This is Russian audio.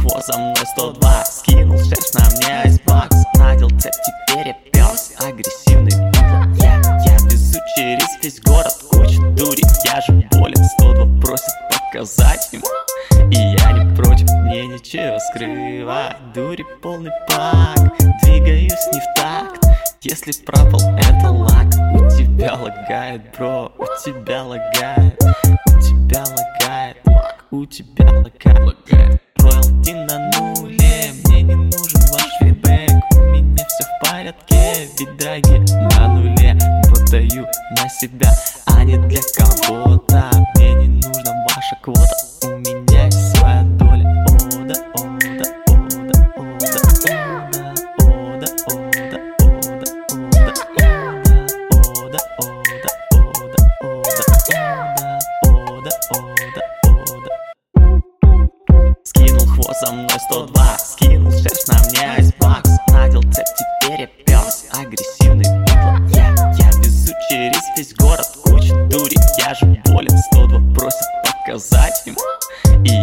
хвост за мной 102 Скинул шерсть на мне айсбакс. Надел цепь, теперь я пес Агрессивный я, я везу через весь город Куча дури, я же болен 102 просит показать ему И я не против, мне ничего скрывать. Дури полный пак, двигаюсь не в такт. Если пропал это лак. У тебя лагает, бро, у тебя лагает У тебя лагает, у тебя лагает Роялти на нуле, мне не нужен ваш фидбэк У меня все в порядке, ведь драги на нуле Продаю на себя, а не для кого-то. Мне не нужна ваша квота, ода. Скинул хвост за мной 102 Скинул шерсть на мне айсбакс Надел цепь, теперь я пес Агрессивный битва я, я везу через весь город. Куча дури, я же болен. 102 просит показать ему. И